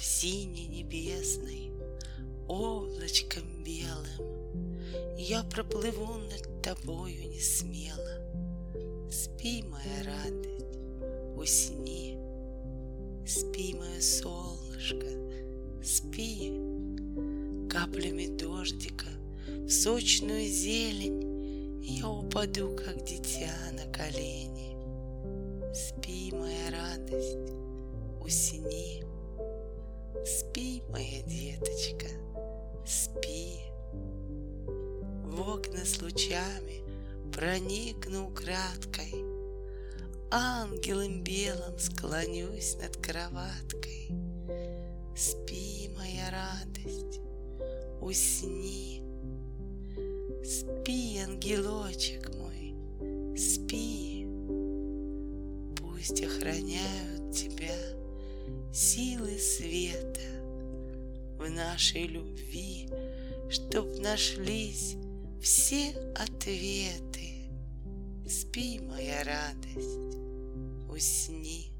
сине-небесной, облачком белым Я проплыву над тобою не смело. Спи, моя радость, усни, Спи, мое солнышко, спи, Каплями дождика в сочную зелень Я упаду, как дитя, на колени. Спи, моя радость, усни, Спи, моя деточка, спи. В окна с лучами проникну краткой, Ангелом белым склонюсь над кроваткой. Спи, моя радость, усни. Спи, ангелочек мой, спи. Пусть охраняют тебя силы света нашей любви, чтоб нашлись все ответы. Спи, моя радость, усни.